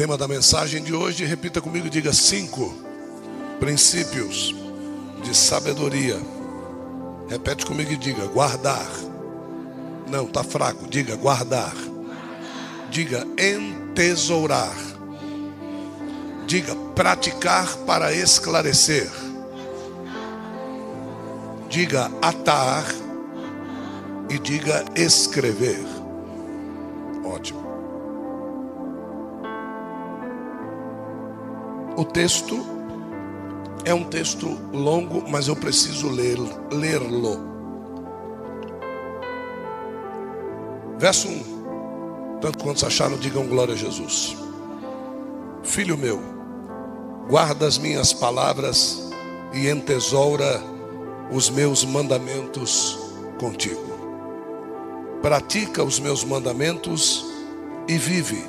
Tema da mensagem de hoje, repita comigo, diga cinco princípios de sabedoria. Repete comigo e diga guardar. Não, tá fraco. Diga guardar. Diga entesourar. Diga praticar para esclarecer. Diga atar e diga escrever. O texto é um texto longo, mas eu preciso lê-lo. Verso 1. Tanto quanto acharam, digam glória a Jesus. Filho meu, guarda as minhas palavras e entesoura os meus mandamentos contigo. Pratica os meus mandamentos e vive.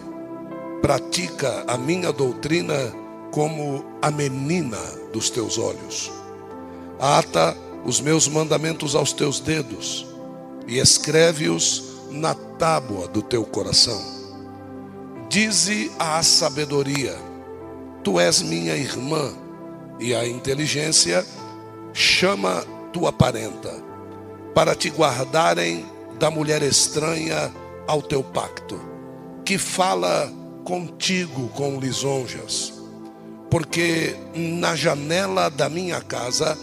Pratica a minha doutrina como a menina dos teus olhos. Ata os meus mandamentos aos teus dedos e escreve-os na tábua do teu coração. Dize à sabedoria: Tu és minha irmã, e a inteligência chama tua parenta, para te guardarem da mulher estranha ao teu pacto, que fala contigo com lisonjas porque na janela da minha casa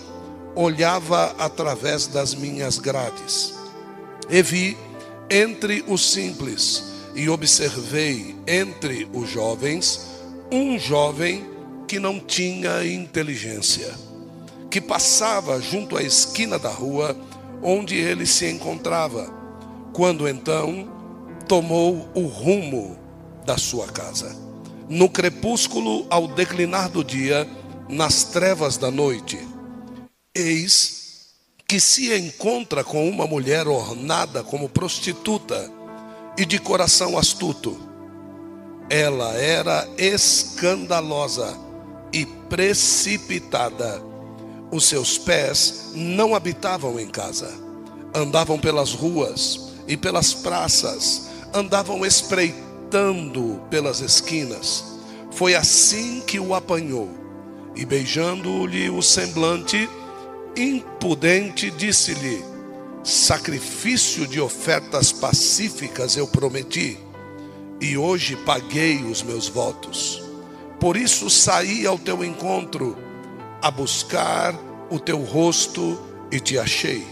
olhava através das minhas grades. E vi entre os simples e observei entre os jovens um jovem que não tinha inteligência, que passava junto à esquina da rua onde ele se encontrava, quando então tomou o rumo da sua casa no crepúsculo ao declinar do dia, nas trevas da noite. Eis que se encontra com uma mulher ornada como prostituta e de coração astuto. Ela era escandalosa e precipitada. Os seus pés não habitavam em casa, andavam pelas ruas e pelas praças, andavam espreitando saltando pelas esquinas. Foi assim que o apanhou. E beijando-lhe o semblante, impudente, disse-lhe: Sacrifício de ofertas pacíficas eu prometi, e hoje paguei os meus votos. Por isso saí ao teu encontro, a buscar o teu rosto e te achei.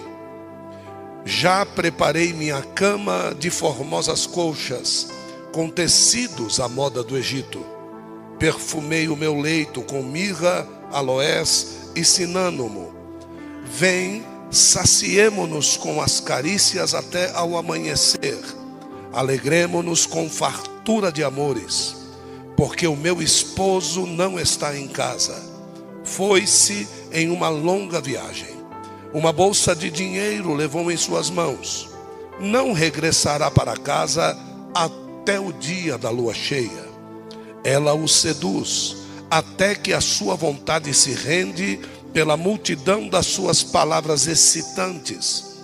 Já preparei minha cama de formosas colchas com tecidos à moda do Egito. Perfumei o meu leito com mirra, aloés e sinânomo. Vem, saciemo-nos com as carícias até ao amanhecer. Alegremo-nos com fartura de amores, porque o meu esposo não está em casa. Foi-se em uma longa viagem. Uma bolsa de dinheiro levou em suas mãos. Não regressará para casa até até o dia da lua cheia. Ela o seduz, até que a sua vontade se rende pela multidão das suas palavras excitantes.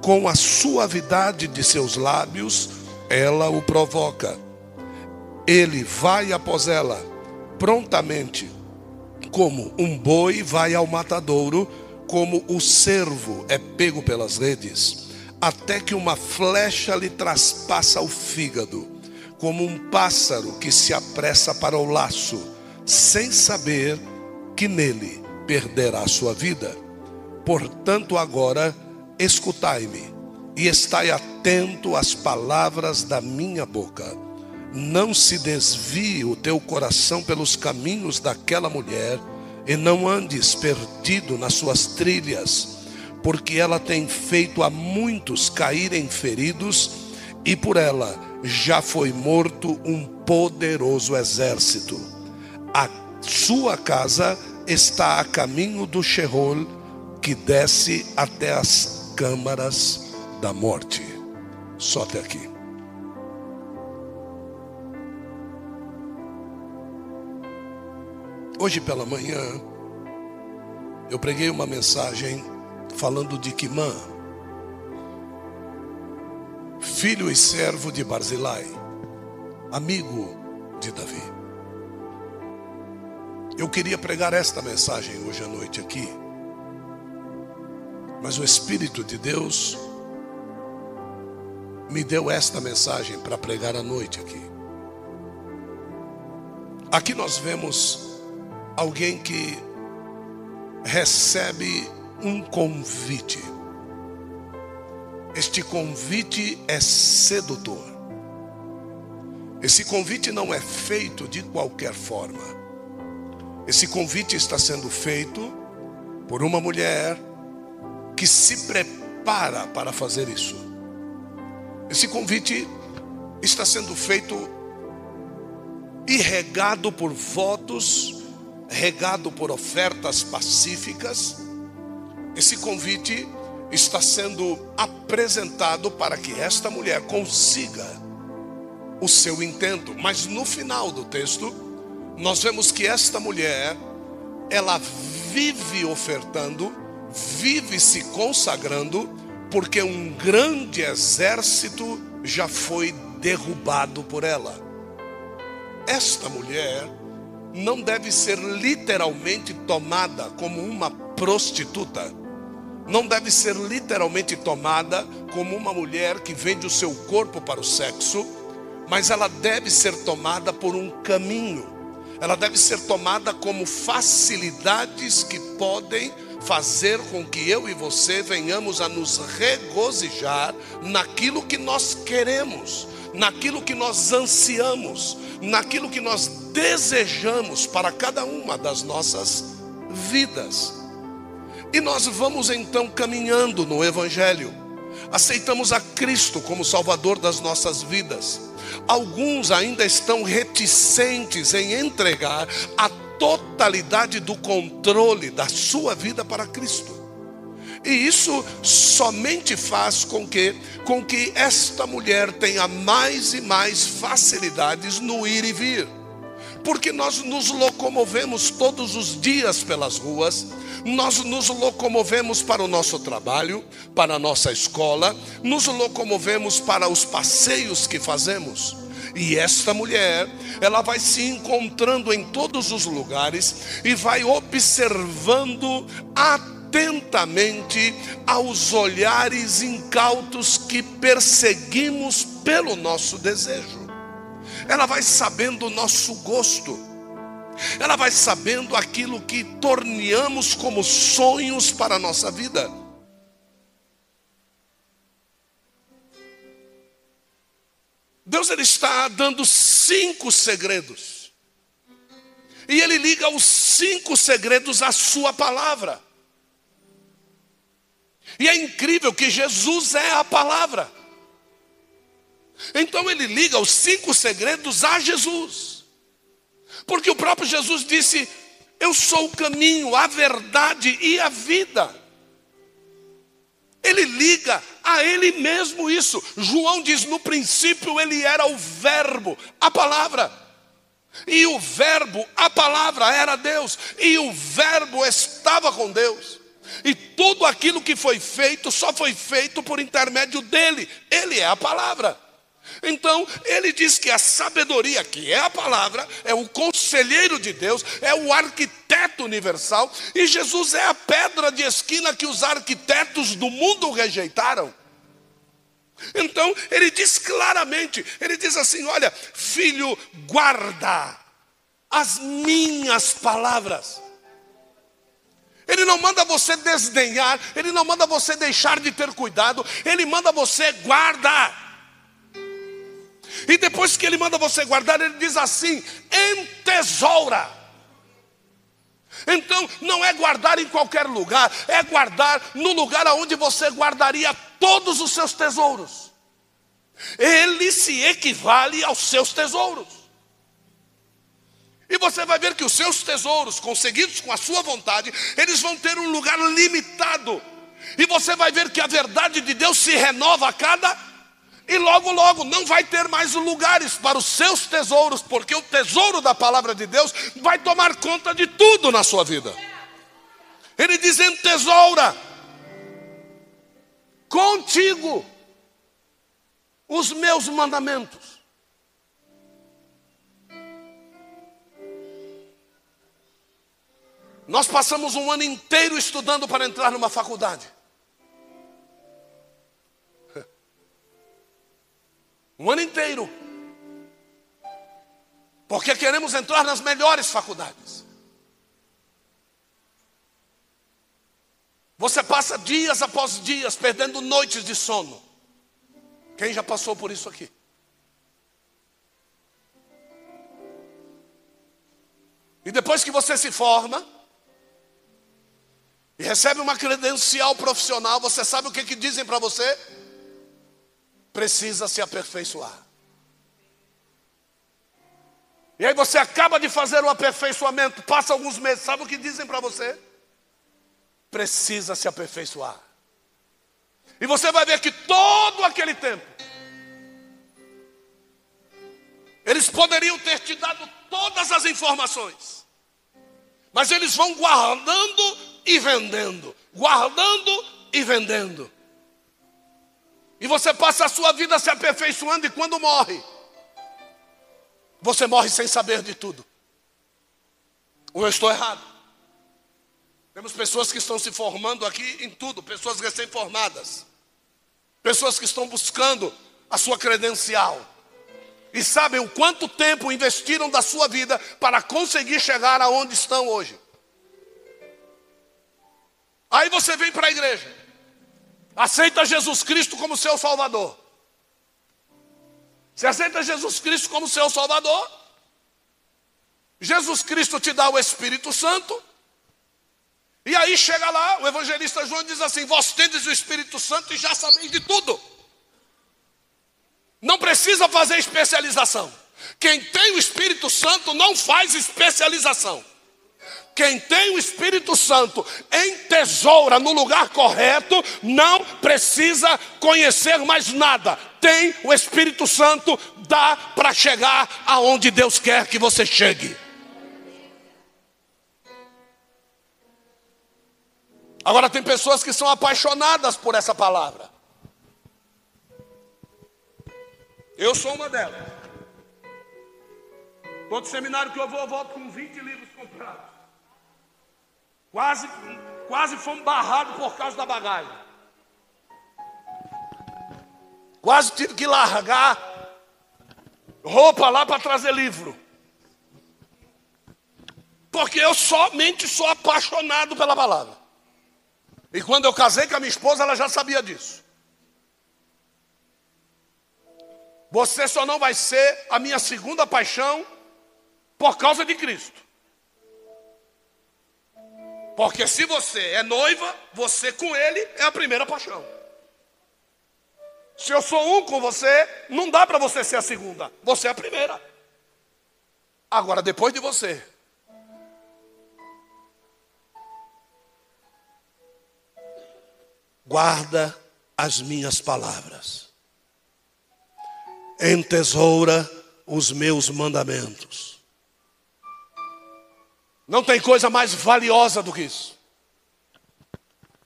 Com a suavidade de seus lábios, ela o provoca. Ele vai após ela, prontamente, como um boi vai ao matadouro, como o cervo é pego pelas redes, até que uma flecha lhe traspassa o fígado como um pássaro que se apressa para o laço, sem saber que nele perderá sua vida. Portanto, agora escutai-me e estai atento às palavras da minha boca. Não se desvie o teu coração pelos caminhos daquela mulher, e não andes perdido nas suas trilhas, porque ela tem feito a muitos caírem feridos, e por ela já foi morto um poderoso exército. A sua casa está a caminho do Sheol, que desce até as câmaras da morte. Só até aqui. Hoje pela manhã, eu preguei uma mensagem falando de Quimã filho e servo de Barzilai, amigo de Davi. Eu queria pregar esta mensagem hoje à noite aqui, mas o Espírito de Deus me deu esta mensagem para pregar à noite aqui. Aqui nós vemos alguém que recebe um convite. Este convite é sedutor. Esse convite não é feito de qualquer forma. Esse convite está sendo feito por uma mulher que se prepara para fazer isso. Esse convite está sendo feito e regado por votos, regado por ofertas pacíficas. Esse convite está sendo apresentado para que esta mulher consiga o seu intento. Mas no final do texto, nós vemos que esta mulher, ela vive ofertando, vive se consagrando, porque um grande exército já foi derrubado por ela. Esta mulher não deve ser literalmente tomada como uma prostituta não deve ser literalmente tomada como uma mulher que vende o seu corpo para o sexo, mas ela deve ser tomada por um caminho. Ela deve ser tomada como facilidades que podem fazer com que eu e você venhamos a nos regozijar naquilo que nós queremos, naquilo que nós ansiamos, naquilo que nós desejamos para cada uma das nossas vidas. E nós vamos então caminhando no Evangelho, aceitamos a Cristo como Salvador das nossas vidas. Alguns ainda estão reticentes em entregar a totalidade do controle da sua vida para Cristo. E isso somente faz com que, com que esta mulher tenha mais e mais facilidades no ir e vir. Porque nós nos locomovemos todos os dias pelas ruas, nós nos locomovemos para o nosso trabalho, para a nossa escola, nos locomovemos para os passeios que fazemos. E esta mulher, ela vai se encontrando em todos os lugares e vai observando atentamente aos olhares incautos que perseguimos pelo nosso desejo. Ela vai sabendo o nosso gosto ela vai sabendo aquilo que torneamos como sonhos para a nossa vida. Deus ele está dando cinco segredos. E ele liga os cinco segredos à sua palavra. E é incrível que Jesus é a palavra. Então ele liga os cinco segredos a Jesus. Porque o próprio Jesus disse: Eu sou o caminho, a verdade e a vida. Ele liga a ele mesmo isso. João diz: No princípio ele era o Verbo, a palavra. E o Verbo, a palavra, era Deus. E o Verbo estava com Deus. E tudo aquilo que foi feito só foi feito por intermédio dele. Ele é a palavra. Então, ele diz que a sabedoria, que é a palavra, é o conselheiro de Deus, é o arquiteto universal, e Jesus é a pedra de esquina que os arquitetos do mundo rejeitaram. Então, ele diz claramente: ele diz assim: Olha, filho, guarda as minhas palavras. Ele não manda você desdenhar, ele não manda você deixar de ter cuidado, ele manda você guardar. E depois que ele manda você guardar, ele diz assim: entesoura. Então, não é guardar em qualquer lugar, é guardar no lugar onde você guardaria todos os seus tesouros. Ele se equivale aos seus tesouros. E você vai ver que os seus tesouros, conseguidos com a sua vontade, eles vão ter um lugar limitado. E você vai ver que a verdade de Deus se renova a cada e logo, logo não vai ter mais lugares para os seus tesouros, porque o tesouro da palavra de Deus vai tomar conta de tudo na sua vida. Ele diz: tesoura contigo os meus mandamentos. Nós passamos um ano inteiro estudando para entrar numa faculdade. Um ano inteiro. Porque queremos entrar nas melhores faculdades. Você passa dias após dias perdendo noites de sono. Quem já passou por isso aqui? E depois que você se forma e recebe uma credencial profissional, você sabe o que, que dizem para você? Precisa se aperfeiçoar. E aí você acaba de fazer o aperfeiçoamento, passa alguns meses, sabe o que dizem para você? Precisa se aperfeiçoar. E você vai ver que todo aquele tempo, eles poderiam ter te dado todas as informações, mas eles vão guardando e vendendo, guardando e vendendo. E você passa a sua vida se aperfeiçoando e quando morre, você morre sem saber de tudo. Ou eu estou errado? Temos pessoas que estão se formando aqui em tudo, pessoas recém-formadas, pessoas que estão buscando a sua credencial e sabem o quanto tempo investiram da sua vida para conseguir chegar aonde estão hoje. Aí você vem para a igreja, aceita Jesus Cristo como seu Salvador. Você aceita Jesus Cristo como seu Salvador? Jesus Cristo te dá o Espírito Santo. E aí chega lá, o evangelista João diz assim: Vós tendes o Espírito Santo e já sabeis de tudo. Não precisa fazer especialização. Quem tem o Espírito Santo não faz especialização. Quem tem o Espírito Santo em tesoura no lugar correto, não precisa conhecer mais nada. Tem o Espírito Santo, dá para chegar aonde Deus quer que você chegue. Agora tem pessoas que são apaixonadas por essa palavra. Eu sou uma delas. Todo seminário que eu vou, eu volto com 20 livros comprados. Quase, quase fomos barrados por causa da bagagem. Quase tive que largar roupa lá para trazer livro. Porque eu somente sou apaixonado pela palavra. E quando eu casei com a minha esposa, ela já sabia disso. Você só não vai ser a minha segunda paixão por causa de Cristo. Porque se você é noiva, você com ele é a primeira paixão. Se eu sou um com você, não dá para você ser a segunda, você é a primeira. Agora, depois de você, guarda as minhas palavras, entesoura os meus mandamentos. Não tem coisa mais valiosa do que isso.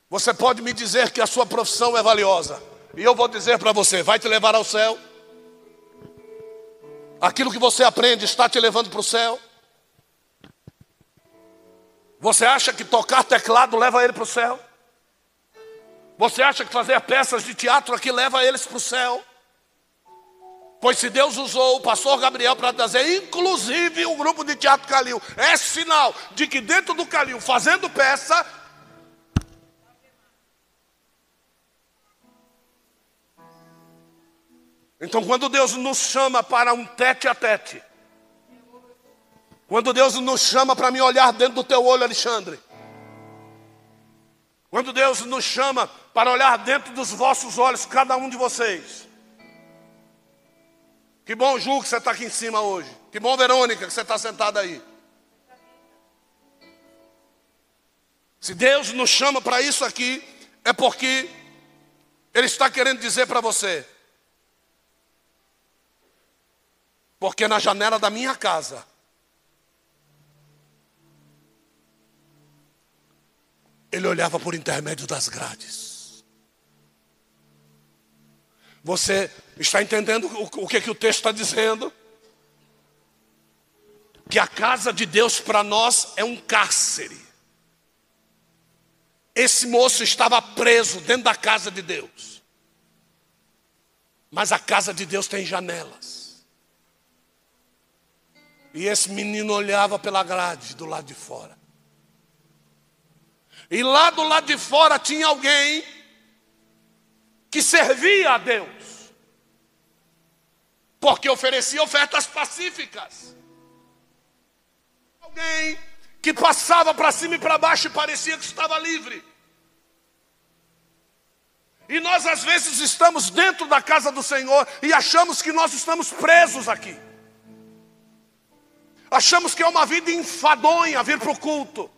Você pode me dizer que a sua profissão é valiosa, e eu vou dizer para você: vai te levar ao céu. Aquilo que você aprende está te levando para o céu. Você acha que tocar teclado leva ele para o céu? Você acha que fazer peças de teatro aqui leva eles para o céu? Pois se Deus usou o pastor Gabriel para trazer, inclusive o grupo de teatro Calil, é sinal de que dentro do Calil, fazendo peça, Então, quando Deus nos chama para um tete a tete, quando Deus nos chama para me olhar dentro do teu olho, Alexandre, quando Deus nos chama para olhar dentro dos vossos olhos, cada um de vocês, que bom, Ju, que você está aqui em cima hoje. Que bom, Verônica, que você está sentada aí. Se Deus nos chama para isso aqui, é porque Ele está querendo dizer para você. Porque na janela da minha casa, Ele olhava por intermédio das grades. Você está entendendo o, que, que o texto está dizendo? Que a casa de Deus para nós é um cárcere. Esse moço estava preso dentro da casa de Deus. Mas a casa de Deus tem janelas. E esse menino olhava pela grade do lado de fora. E lá do lado de fora tinha alguém que servia a Deus, porque oferecia ofertas pacíficas. Alguém que passava para cima e para baixo e parecia que estava livre. E nós às vezes estamos dentro da casa do Senhor e achamos que nós estamos presos aqui. Achamos que é uma vida enfadonha vir para o culto.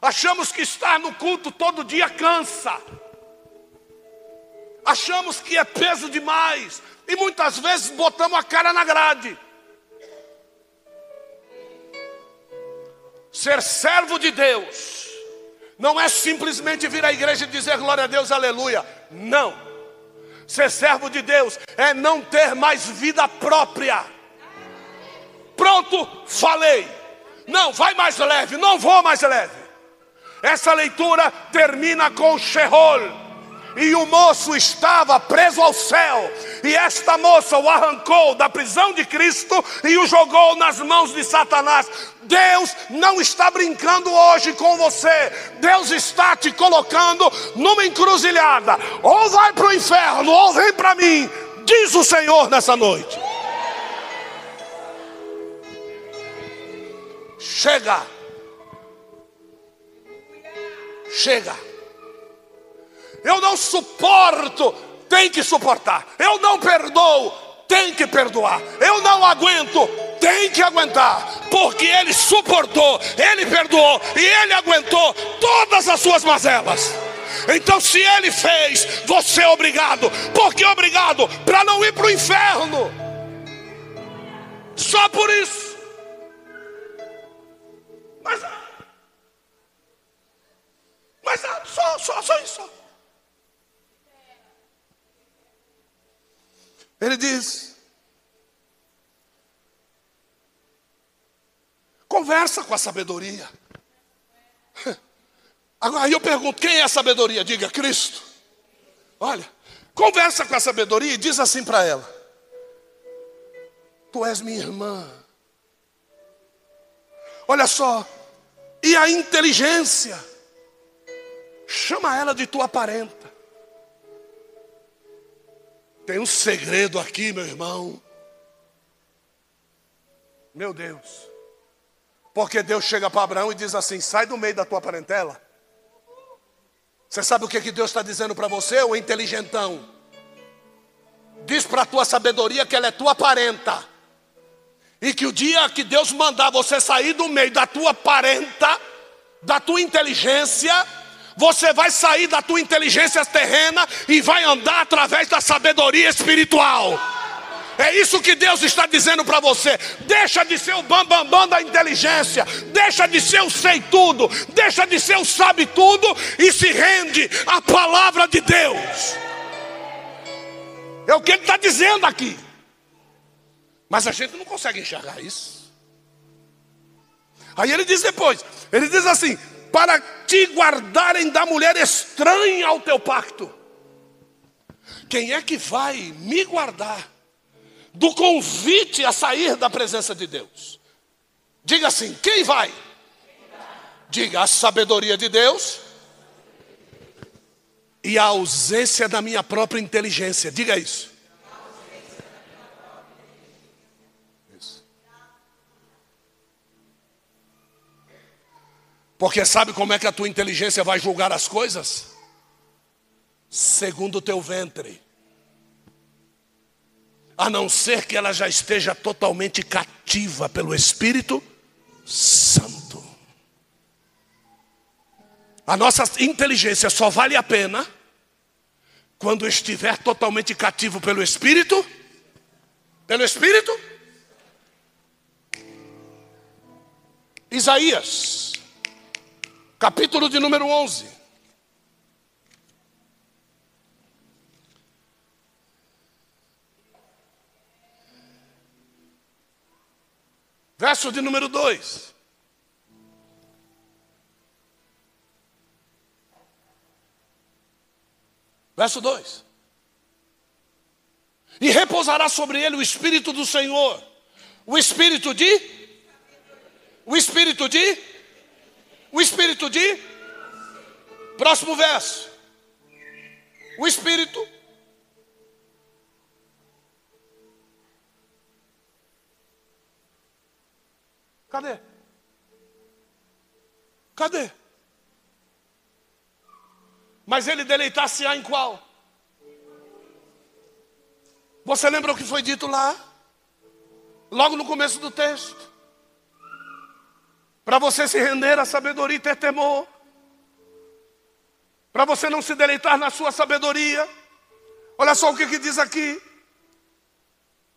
Achamos que estar no culto todo dia cansa. Achamos que é peso demais. E muitas vezes botamos a cara na grade. Ser servo de Deus não é simplesmente vir à igreja e dizer glória a Deus, aleluia. Não. Ser servo de Deus é não ter mais vida própria. Pronto, falei. Não, vai mais leve, não vou mais leve. Essa leitura termina com Sheol e o moço estava preso ao céu, e esta moça o arrancou da prisão de Cristo e o jogou nas mãos de Satanás. Deus não está brincando hoje com você, Deus está te colocando numa encruzilhada: ou vai para o inferno, ou vem para mim, diz o Senhor nessa noite. Chega, chega. Eu não suporto, tem que suportar. Eu não perdoo, tem que perdoar. Eu não aguento, tem que aguentar, porque ele suportou, ele perdoou e ele aguentou todas as suas mazelas. Então, se ele fez, você é obrigado. Por que obrigado? Para não ir para o inferno. Só por isso. Mas, mas só, só, só isso. Ele diz: conversa com a sabedoria. Agora eu pergunto: quem é a sabedoria? Diga Cristo. Olha, conversa com a sabedoria e diz assim para ela: Tu és minha irmã. Olha só, e a inteligência? Chama ela de tua parenta. Tem um segredo aqui, meu irmão. Meu Deus. Porque Deus chega para Abraão e diz assim: sai do meio da tua parentela. Você sabe o que, que Deus está dizendo para você, o inteligentão? Diz para a tua sabedoria que ela é tua parenta. E que o dia que Deus mandar você sair do meio da tua parenta, da tua inteligência, você vai sair da tua inteligência terrena e vai andar através da sabedoria espiritual. É isso que Deus está dizendo para você. Deixa de ser o bambambam bam, bam da inteligência. Deixa de ser o sei tudo. Deixa de ser o sabe tudo. E se rende à palavra de Deus. É o que ele está dizendo aqui. Mas a gente não consegue enxergar isso. Aí ele diz depois: ele diz assim: para te guardarem da mulher estranha ao teu pacto. Quem é que vai me guardar do convite a sair da presença de Deus? Diga assim: quem vai? Diga a sabedoria de Deus e a ausência da minha própria inteligência. Diga isso. Porque sabe como é que a tua inteligência vai julgar as coisas? Segundo o teu ventre. A não ser que ela já esteja totalmente cativa pelo Espírito Santo. A nossa inteligência só vale a pena quando estiver totalmente cativo pelo Espírito. Pelo Espírito? Isaías capítulo de número 11. Verso de número 2. Verso 2. E repousará sobre ele o Espírito do Senhor. O Espírito de? O Espírito de? O Espírito de? Próximo verso. O Espírito. Cadê? Cadê? Mas ele deleitar-se-á em qual? Você lembra o que foi dito lá? Logo no começo do texto. Para você se render à sabedoria e ter temor. Para você não se deleitar na sua sabedoria. Olha só o que, que diz aqui: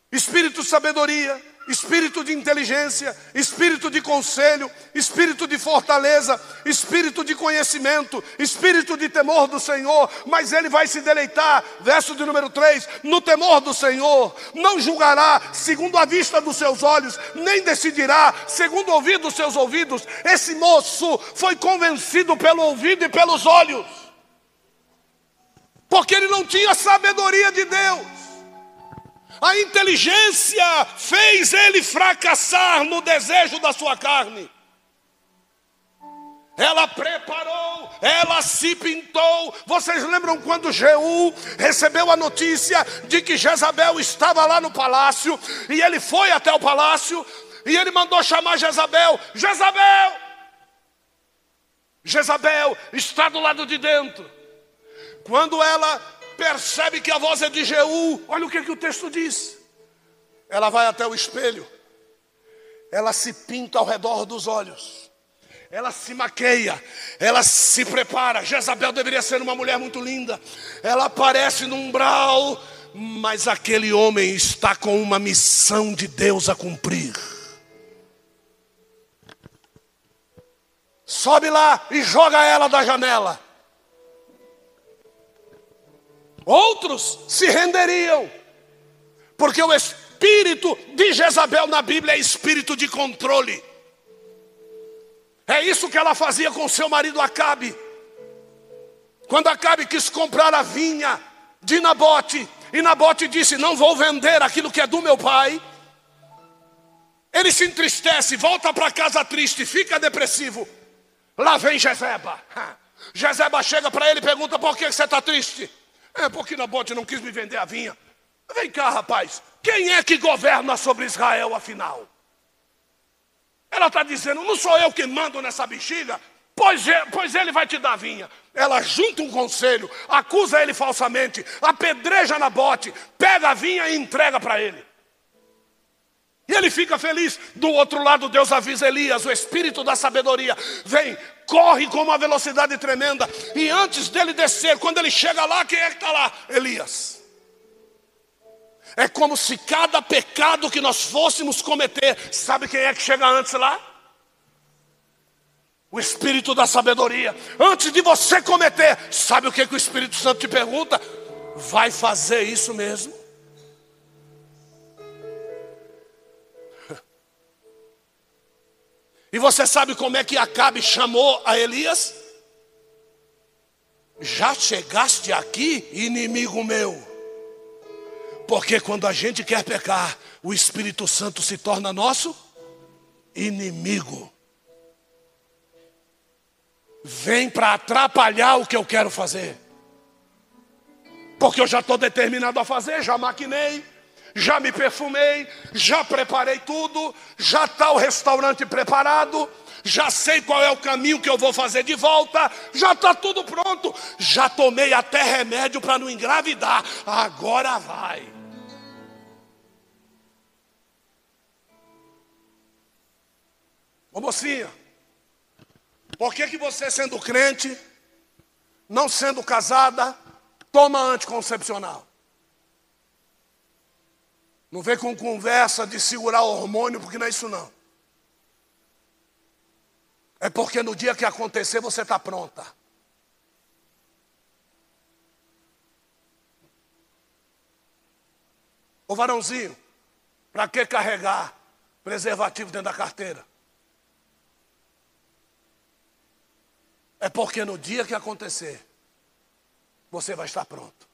Espírito sabedoria, espírito de inteligência, espírito de conselho, espírito de fortaleza, espírito de conhecimento, espírito de temor do Senhor, mas ele vai se deleitar, verso de número 3, no temor do Senhor, não julgará segundo a vista dos seus olhos, nem decidirá segundo o ouvido dos seus ouvidos. Esse moço foi convencido pelo ouvido e pelos olhos, porque ele não tinha sabedoria de Deus. A inteligência fez ele fracassar no desejo da sua carne. Ela preparou, ela se pintou. Vocês lembram quando Jeú recebeu a notícia de que Jezabel estava lá no palácio? E ele foi até o palácio e ele mandou chamar Jezabel: Jezabel! Jezabel está do lado de dentro. Quando ela percebe que a voz é de Jeú, olha o que, que o texto diz. Ela vai até o espelho, ela se pinta ao redor dos olhos, ela se maqueia, ela se prepara. Jezabel deveria ser uma mulher muito linda, ela aparece no umbral, mas aquele homem está com uma missão de Deus a cumprir. Sobe lá e joga ela da janela. Outros se renderiam, porque o espírito de Jezabel na Bíblia é espírito de controle. É isso que ela fazia com seu marido Acabe. Quando Acabe quis comprar a vinha de Nabote, e Nabote disse: Não vou vender aquilo que é do meu pai. Ele se entristece, volta para casa triste, fica depressivo. Lá vem Jezeba. Jezeba chega para ele e pergunta: Por que você está triste? É porque Nabote não quis me vender a vinha. Vem cá, rapaz. Quem é que governa sobre Israel, afinal? Ela está dizendo: não sou eu que mando nessa bexiga, pois, é, pois ele vai te dar vinha. Ela junta um conselho, acusa ele falsamente, apedreja Nabote, pega a vinha e entrega para ele. E ele fica feliz. Do outro lado, Deus avisa Elias, o espírito da sabedoria: vem, corre com uma velocidade tremenda. E antes dele descer, quando ele chega lá, quem é que está lá? Elias. É como se cada pecado que nós fôssemos cometer, sabe quem é que chega antes lá? O Espírito da sabedoria. Antes de você cometer, sabe o que, que o Espírito Santo te pergunta? Vai fazer isso mesmo? E você sabe como é que Acabe chamou a Elias? Já chegaste aqui, inimigo meu. Porque quando a gente quer pecar, o Espírito Santo se torna nosso inimigo. Vem para atrapalhar o que eu quero fazer. Porque eu já estou determinado a fazer, já maquinei já me perfumei, já preparei tudo, já está o restaurante preparado, já sei qual é o caminho que eu vou fazer de volta, já está tudo pronto, já tomei até remédio para não engravidar, agora vai. Ô mocinha, por que, que você sendo crente, não sendo casada, toma anticoncepcional? Não vem com conversa de segurar o hormônio, porque não é isso não. É porque no dia que acontecer você está pronta. Ô varãozinho, para que carregar preservativo dentro da carteira? É porque no dia que acontecer, você vai estar pronto.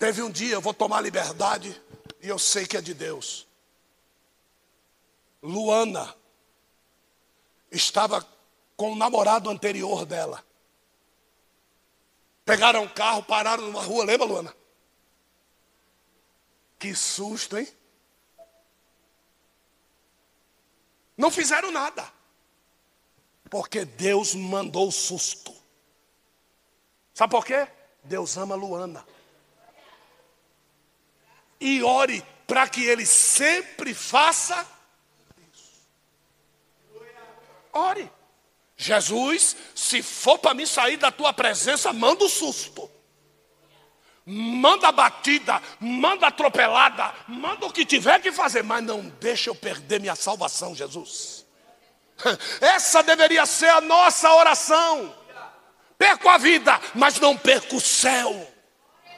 Teve um dia, eu vou tomar liberdade, e eu sei que é de Deus. Luana estava com o namorado anterior dela. Pegaram um carro, pararam numa rua, lembra, Luana? Que susto, hein? Não fizeram nada. Porque Deus mandou o susto. Sabe por quê? Deus ama Luana. E ore para que ele sempre faça isso. Ore. Jesus, se for para mim sair da tua presença, manda o susto. Manda a batida, manda a atropelada, manda o que tiver que fazer, mas não deixa eu perder minha salvação, Jesus. Essa deveria ser a nossa oração. Perco a vida, mas não perco o céu.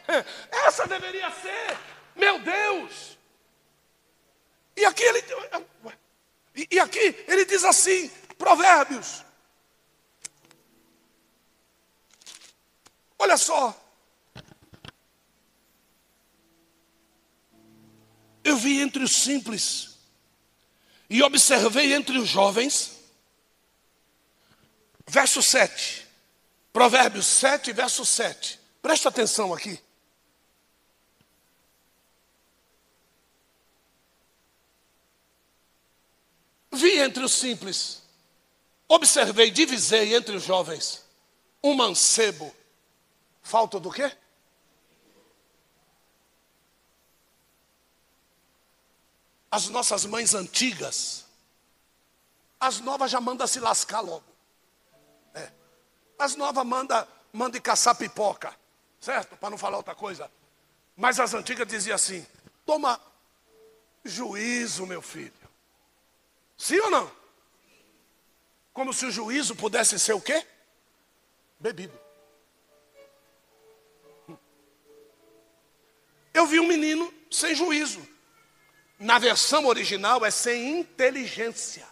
Essa deveria ser, meu Deus. E aqui ele, e aqui ele diz assim, Provérbios. Olha só, Eu vi entre os simples e observei entre os jovens. Verso 7. Provérbios 7, verso 7. Presta atenção aqui. Vi entre os simples, observei, divisei entre os jovens um mancebo. Falta do quê? as nossas mães antigas, as novas já mandam se lascar logo. É. As novas mandam manda caçar pipoca, certo? Para não falar outra coisa. Mas as antigas diziam assim: toma juízo, meu filho. Sim ou não? Como se o juízo pudesse ser o quê? Bebido. Eu vi um menino sem juízo na versão original é sem inteligência.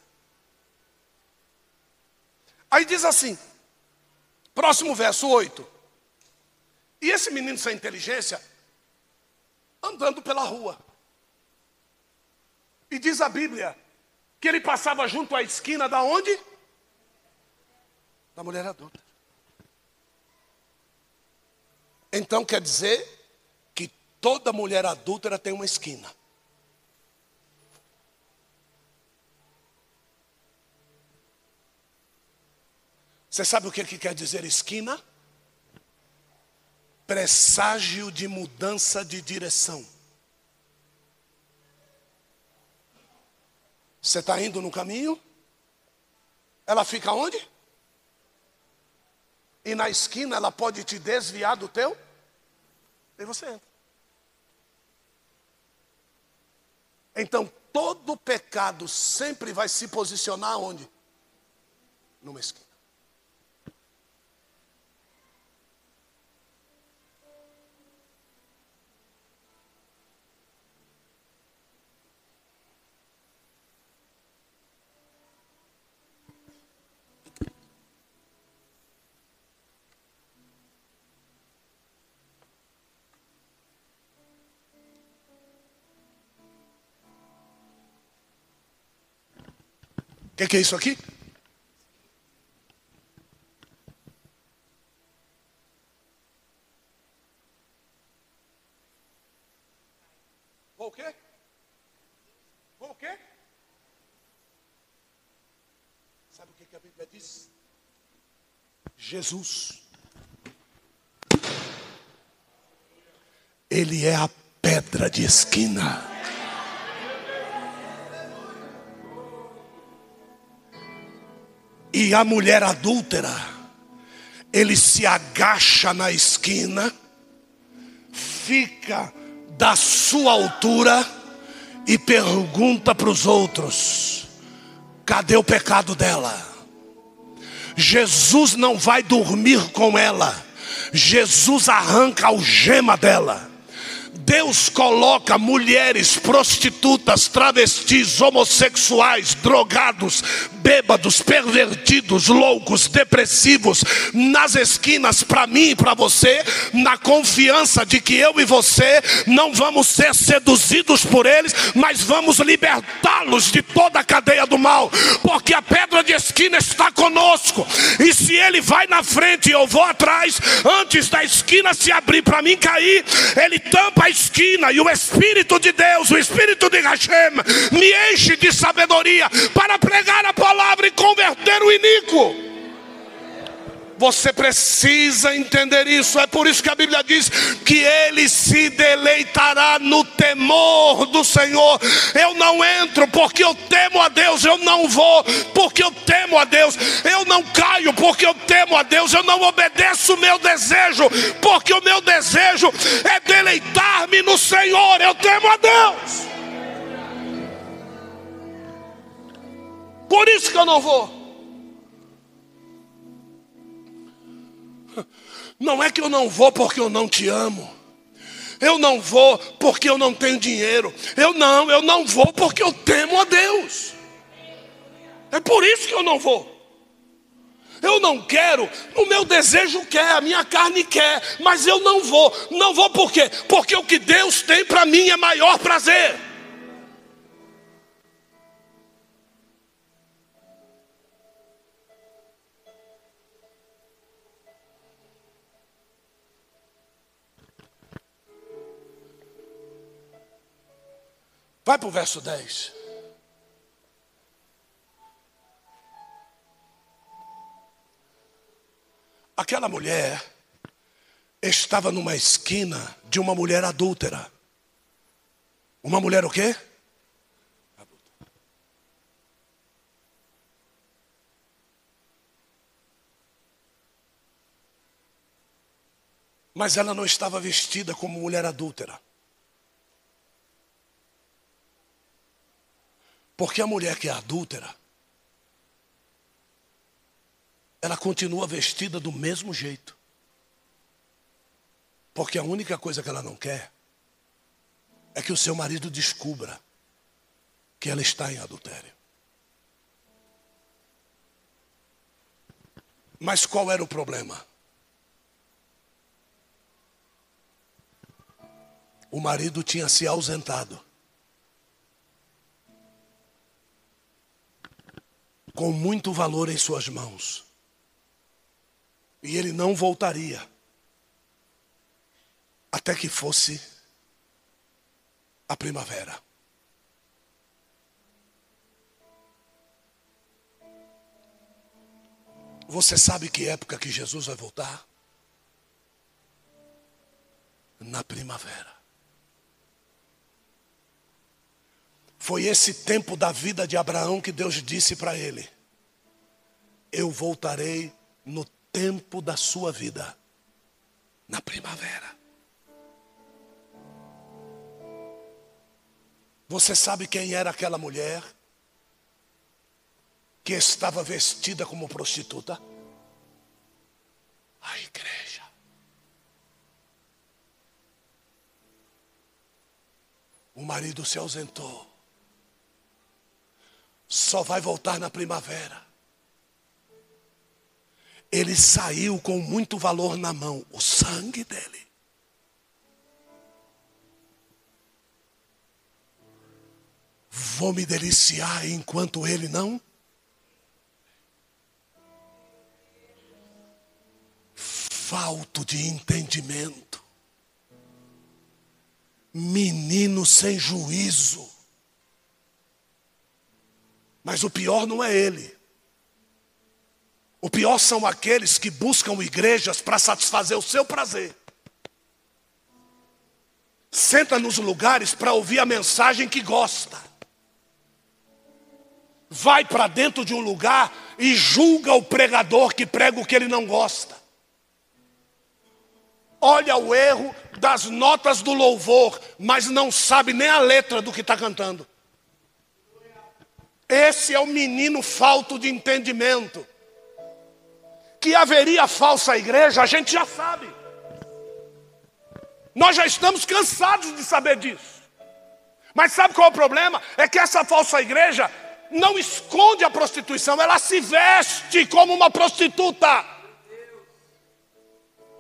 Aí diz assim, próximo verso 8. E esse menino sem inteligência, andando pela rua. E diz a Bíblia que ele passava junto à esquina da onde? Da mulher adulta. Então quer dizer que toda mulher adúltera tem uma esquina. Você sabe o que, que quer dizer esquina? Presságio de mudança de direção. Você está indo no caminho? Ela fica onde? E na esquina ela pode te desviar do teu? E você entra. Então todo pecado sempre vai se posicionar onde? Numa esquina. Que, que é isso aqui? O quê? O quê? Sabe o que, que a Bíblia diz? Jesus. Ele é a pedra de esquina. E a mulher adúltera, ele se agacha na esquina, fica da sua altura e pergunta para os outros: cadê o pecado dela? Jesus não vai dormir com ela, Jesus arranca a algema dela Deus coloca mulheres prostitutas, travestis, homossexuais, drogados, bêbados, pervertidos, loucos, depressivos, nas esquinas para mim e para você, na confiança de que eu e você não vamos ser seduzidos por eles, mas vamos libertá-los de toda a cadeia do mal, porque a pedra de esquina está conosco, e se ele vai na frente e eu vou atrás, antes da esquina se abrir para mim cair, ele tampa esquina, e o Espírito de Deus, o Espírito de Hashem, me enche de sabedoria para pregar a palavra e converter o iníquo. Você precisa entender isso. É por isso que a Bíblia diz que ele se deleitará no temor do Senhor. Eu não entro porque eu temo a Deus. Eu não vou porque eu temo a Deus. Eu não caio porque eu temo a Deus. Eu não obedeço o meu desejo porque o meu desejo é no Senhor. Eu temo a Deus. Por isso que eu não vou. Não é que eu não vou porque eu não te amo. Eu não vou porque eu não tenho dinheiro. Eu não, eu não vou porque eu temo a Deus. É por isso que eu não vou. Eu não quero, o meu desejo quer, a minha carne quer, mas eu não vou. Não vou por quê? Porque o que Deus tem para mim é maior prazer. Vai para o verso 10. Aquela mulher estava numa esquina de uma mulher adúltera. Uma mulher o quê? Mas ela não estava vestida como mulher adúltera. Porque a mulher que é adúltera, ela continua vestida do mesmo jeito. Porque a única coisa que ela não quer é que o seu marido descubra que ela está em adultério. Mas qual era o problema? O marido tinha se ausentado. com muito valor em suas mãos. E ele não voltaria até que fosse a primavera. Você sabe que época que Jesus vai voltar? Na primavera. Foi esse tempo da vida de Abraão que Deus disse para ele: Eu voltarei no tempo da sua vida, na primavera. Você sabe quem era aquela mulher que estava vestida como prostituta? A igreja. O marido se ausentou só vai voltar na primavera. Ele saiu com muito valor na mão, o sangue dele. Vou me deliciar enquanto ele não. Falto de entendimento. Menino sem juízo. Mas o pior não é ele. O pior são aqueles que buscam igrejas para satisfazer o seu prazer. Senta nos lugares para ouvir a mensagem que gosta. Vai para dentro de um lugar e julga o pregador que prega o que ele não gosta. Olha o erro das notas do louvor, mas não sabe nem a letra do que está cantando. Esse é o menino falto de entendimento. Que haveria falsa igreja, a gente já sabe. Nós já estamos cansados de saber disso. Mas sabe qual é o problema? É que essa falsa igreja não esconde a prostituição, ela se veste como uma prostituta.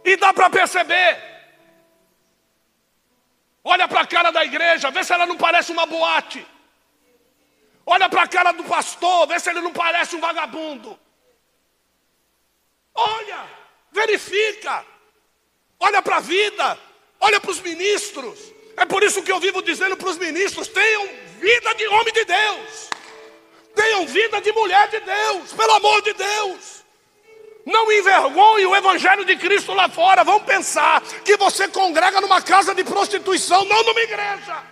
E dá para perceber. Olha para a cara da igreja, vê se ela não parece uma boate. Olha para a cara do pastor, vê se ele não parece um vagabundo. Olha, verifica. Olha para a vida, olha para os ministros. É por isso que eu vivo dizendo para os ministros: tenham vida de homem de Deus, tenham vida de mulher de Deus, pelo amor de Deus. Não envergonhe o Evangelho de Cristo lá fora. Vão pensar que você congrega numa casa de prostituição, não numa igreja.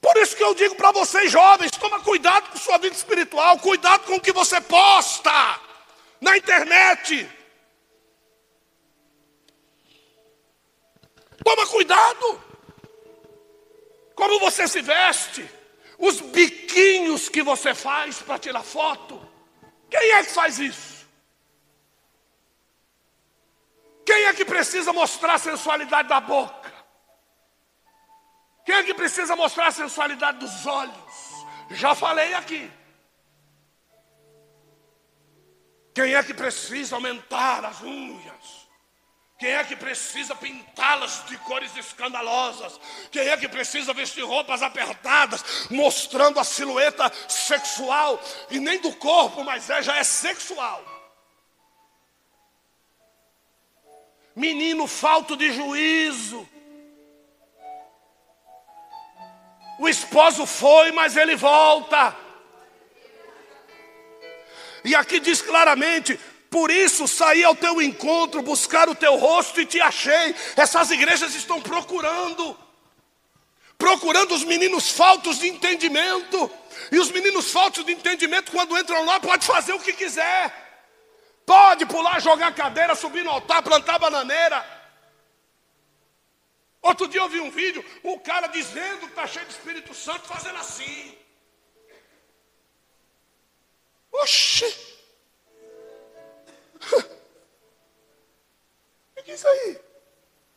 Por isso que eu digo para vocês jovens: toma cuidado com sua vida espiritual, cuidado com o que você posta na internet. Toma cuidado. Como você se veste, os biquinhos que você faz para tirar foto. Quem é que faz isso? Quem é que precisa mostrar a sensualidade da boca? Quem é que precisa mostrar a sensualidade dos olhos? Já falei aqui. Quem é que precisa aumentar as unhas? Quem é que precisa pintá-las de cores escandalosas? Quem é que precisa vestir roupas apertadas, mostrando a silhueta sexual? E nem do corpo, mas é, já é sexual. Menino falto de juízo. O esposo foi, mas ele volta. E aqui diz claramente: por isso saí ao teu encontro, buscar o teu rosto e te achei. Essas igrejas estão procurando, procurando os meninos faltos de entendimento. E os meninos faltos de entendimento, quando entram lá, pode fazer o que quiser. Pode pular, jogar cadeira, subir no altar, plantar bananeira. Outro dia eu vi um vídeo, o cara dizendo que está cheio de Espírito Santo, fazendo assim. Oxi! O que é isso aí?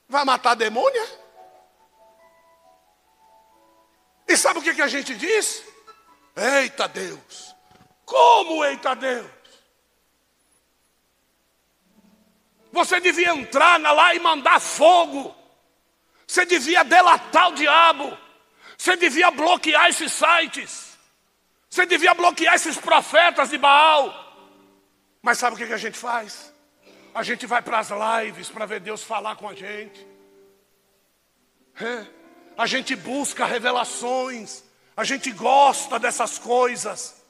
Vai matar a demônia? E sabe o que, que a gente diz? Eita Deus! Como eita Deus? Você devia entrar lá e mandar fogo. Você devia delatar o diabo. Você devia bloquear esses sites. Você devia bloquear esses profetas de Baal. Mas sabe o que a gente faz? A gente vai para as lives para ver Deus falar com a gente. É. A gente busca revelações. A gente gosta dessas coisas.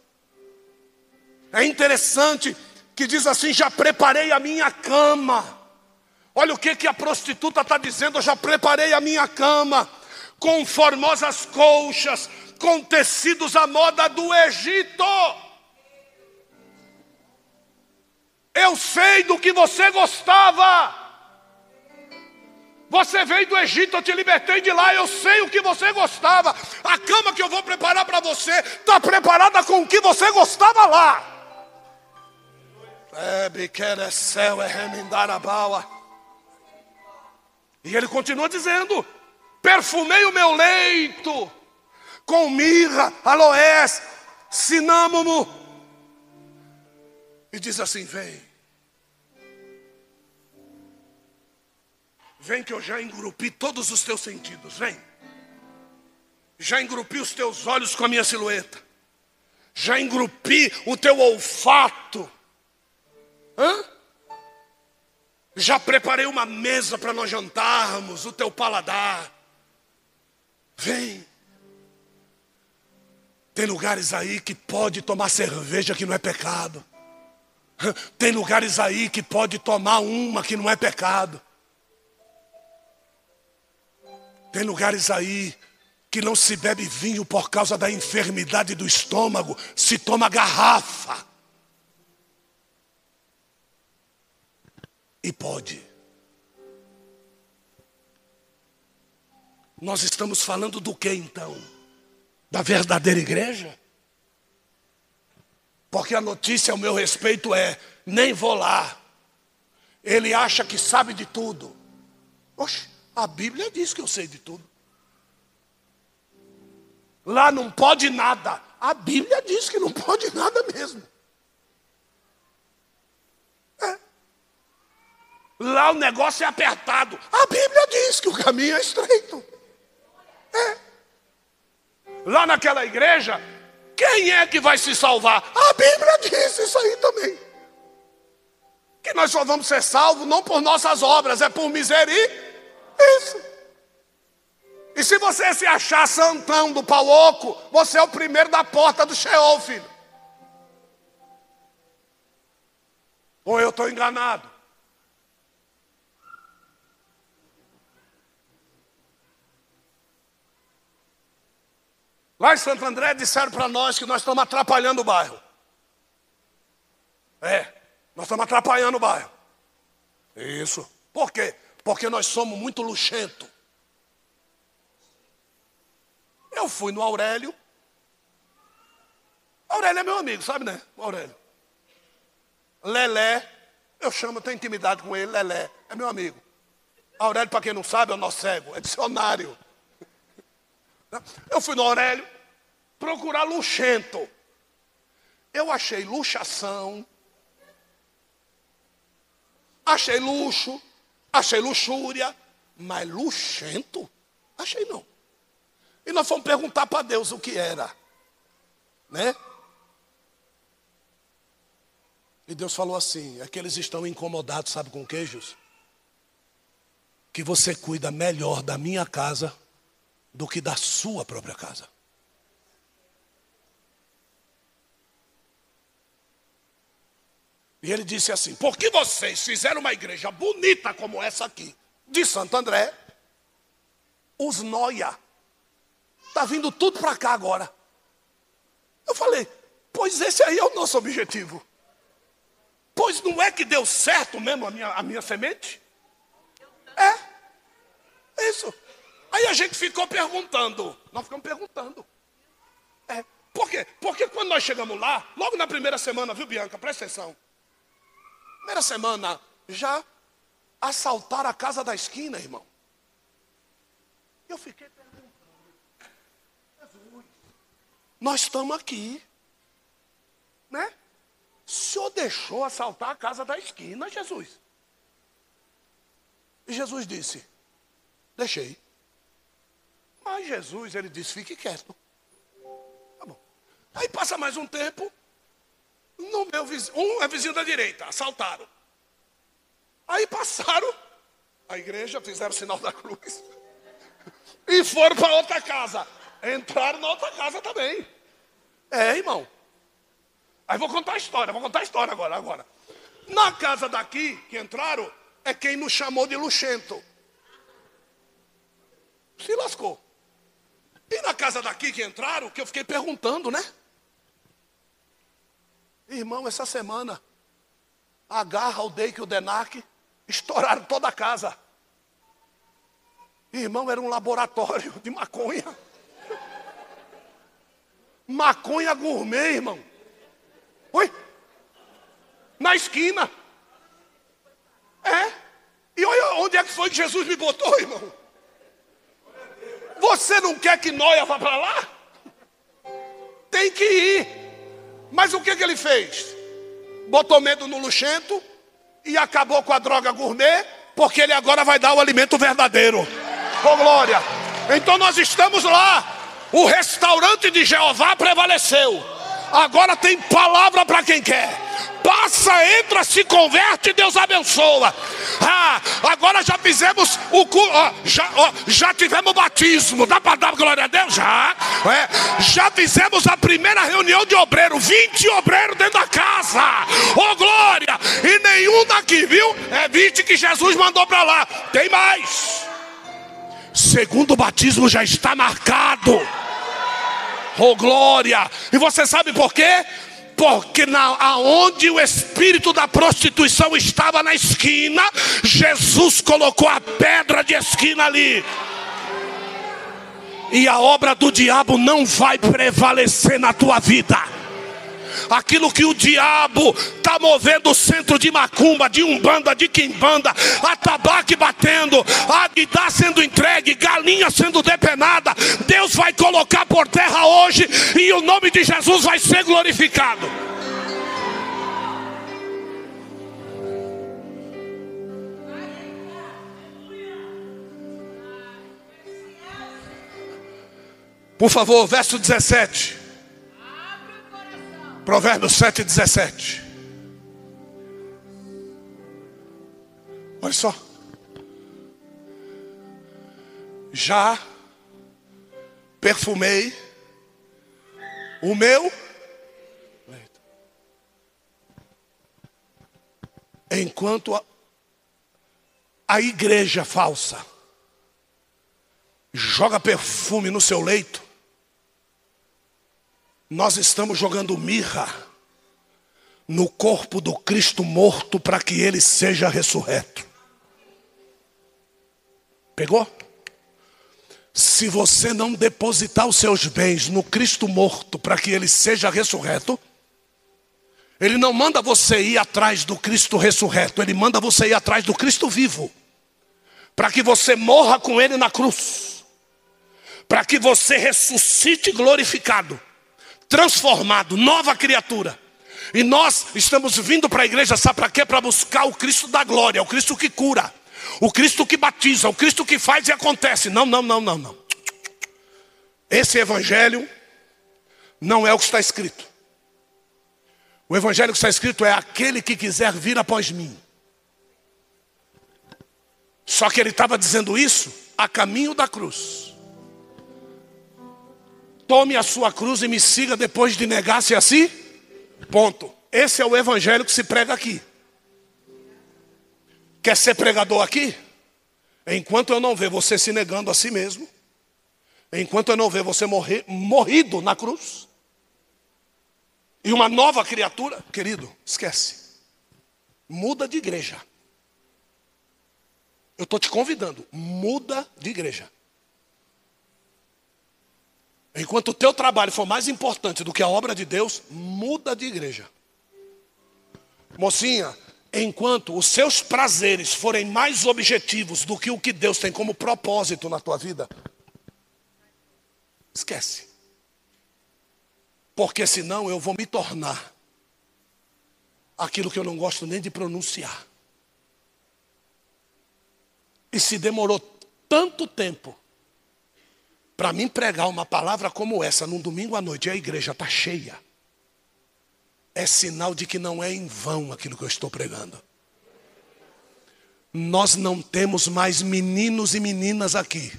É interessante que diz assim: já preparei a minha cama. Olha o que, que a prostituta está dizendo: eu já preparei a minha cama com formosas colchas, com tecidos à moda do Egito. Eu sei do que você gostava. Você veio do Egito, eu te libertei de lá, eu sei o que você gostava. A cama que eu vou preparar para você está preparada com o que você gostava lá. E ele continua dizendo: perfumei o meu leito com mirra, aloés, cinâmomo. E diz assim: Vem. Vem que eu já engrupi todos os teus sentidos, vem. Já engrupi os teus olhos com a minha silhueta. Já engrupi o teu olfato. Hã? Já preparei uma mesa para nós jantarmos, o teu paladar. Vem. Tem lugares aí que pode tomar cerveja que não é pecado. Tem lugares aí que pode tomar uma que não é pecado. Tem lugares aí que não se bebe vinho por causa da enfermidade do estômago, se toma garrafa. E pode. Nós estamos falando do que então? Da verdadeira igreja? Porque a notícia ao meu respeito é: nem vou lá. Ele acha que sabe de tudo. Oxe, A Bíblia diz que eu sei de tudo. Lá não pode nada. A Bíblia diz que não pode nada mesmo. É. Lá o negócio é apertado. A Bíblia diz que o caminho é estreito. É. Lá naquela igreja, quem é que vai se salvar? A Bíblia diz isso aí também. Que nós só vamos ser salvos não por nossas obras, é por misericórdia. Isso. E se você se achar santão do pau oco, você é o primeiro da porta do Sheol, filho. Ou eu estou enganado? Lá em Santo André disseram para nós que nós estamos atrapalhando o bairro. É, nós estamos atrapalhando o bairro. Isso. Por quê? Porque nós somos muito luxento. Eu fui no Aurélio. Aurélio é meu amigo, sabe, né? Aurélio. Lelé, eu chamo, tenho intimidade com ele, Lelé, é meu amigo. Aurélio, para quem não sabe, é o nosso cego, é dicionário. Eu fui no Aurélio procurar luxento. Eu achei luxação, achei luxo, achei luxúria, mas luxento, achei não. E nós fomos perguntar para Deus o que era, né? E Deus falou assim: é que eles estão incomodados, sabe com queijos? Que você cuida melhor da minha casa do que da sua própria casa. E ele disse assim: Por que vocês fizeram uma igreja bonita como essa aqui, de Santo André, os noia, está vindo tudo para cá agora. Eu falei: Pois esse aí é o nosso objetivo. Pois não é que deu certo mesmo a minha, a minha semente? É, isso. Aí a gente ficou perguntando, nós ficamos perguntando. É, por quê? Porque quando nós chegamos lá, logo na primeira semana, viu, Bianca? Presta atenção. Primeira semana, já assaltaram a casa da esquina, irmão. Eu fiquei perguntando, Jesus, nós estamos aqui, né? O senhor deixou assaltar a casa da esquina, Jesus. E Jesus disse, deixei. Mas Jesus, ele disse, fique quieto. Tá bom. Aí passa mais um tempo, no meu vizinho, um é vizinho da direita, assaltaram. Aí passaram a igreja, fizeram o sinal da cruz. E foram para outra casa. Entraram na outra casa também. É, irmão. Aí vou contar a história, vou contar a história agora, agora. Na casa daqui, que entraram, é quem nos chamou de luxento. Se lascou. E na casa daqui que entraram, que eu fiquei perguntando, né? Irmão, essa semana, a Garra, o Deik e o Denac estouraram toda a casa. Irmão, era um laboratório de maconha. Maconha gourmet, irmão. Oi? Na esquina. É. E olha onde é que foi que Jesus me botou, irmão. Você não quer que Noia vá para lá? Tem que ir. Mas o que, que ele fez? Botou medo no luxento e acabou com a droga gourmet, porque ele agora vai dar o alimento verdadeiro. Oh glória! Então nós estamos lá. O restaurante de Jeová prevaleceu. Agora tem palavra para quem quer passa, entra, se converte, Deus abençoa. Ah, agora já fizemos o ó, já, ó, já tivemos o batismo. Dá para dar glória a Deus? Já. É, já fizemos a primeira reunião de obreiro, 20 obreiros dentro da casa. Oh glória! E nenhum daqui, viu? É 20 que Jesus mandou para lá. Tem mais. Segundo batismo já está marcado. Oh glória! E você sabe por quê? porque na, aonde o espírito da prostituição estava na esquina, Jesus colocou a pedra de esquina ali. E a obra do diabo não vai prevalecer na tua vida. Aquilo que o diabo está movendo o centro de macumba, de umbanda, de quimbanda, atabaque batendo, aguidá sendo entregue, galinha sendo depenada, Deus vai colocar por terra hoje e o nome de Jesus vai ser glorificado. Por favor, verso 17. Provérbios 7, 17. Olha só. Já perfumei o meu leito. Enquanto a, a igreja falsa joga perfume no seu leito, nós estamos jogando mirra no corpo do Cristo morto para que ele seja ressurreto. Pegou? Se você não depositar os seus bens no Cristo morto para que ele seja ressurreto, ele não manda você ir atrás do Cristo ressurreto, ele manda você ir atrás do Cristo vivo, para que você morra com ele na cruz, para que você ressuscite glorificado transformado, nova criatura. E nós estamos vindo para a igreja, sabe para quê? Para buscar o Cristo da glória, o Cristo que cura, o Cristo que batiza, o Cristo que faz e acontece. Não, não, não, não, não. Esse evangelho não é o que está escrito. O evangelho que está escrito é aquele que quiser vir após mim. Só que ele estava dizendo isso a caminho da cruz. Tome a sua cruz e me siga depois de negar-se a si. Ponto. Esse é o evangelho que se prega aqui. Quer ser pregador aqui? Enquanto eu não ver você se negando a si mesmo, enquanto eu não ver você morrer, morrido na cruz, e uma nova criatura, querido, esquece. Muda de igreja. Eu estou te convidando, muda de igreja. Enquanto o teu trabalho for mais importante do que a obra de Deus, muda de igreja. Mocinha, enquanto os seus prazeres forem mais objetivos do que o que Deus tem como propósito na tua vida, esquece. Porque senão eu vou me tornar aquilo que eu não gosto nem de pronunciar. E se demorou tanto tempo para mim pregar uma palavra como essa num domingo à noite e a igreja está cheia, é sinal de que não é em vão aquilo que eu estou pregando. Nós não temos mais meninos e meninas aqui.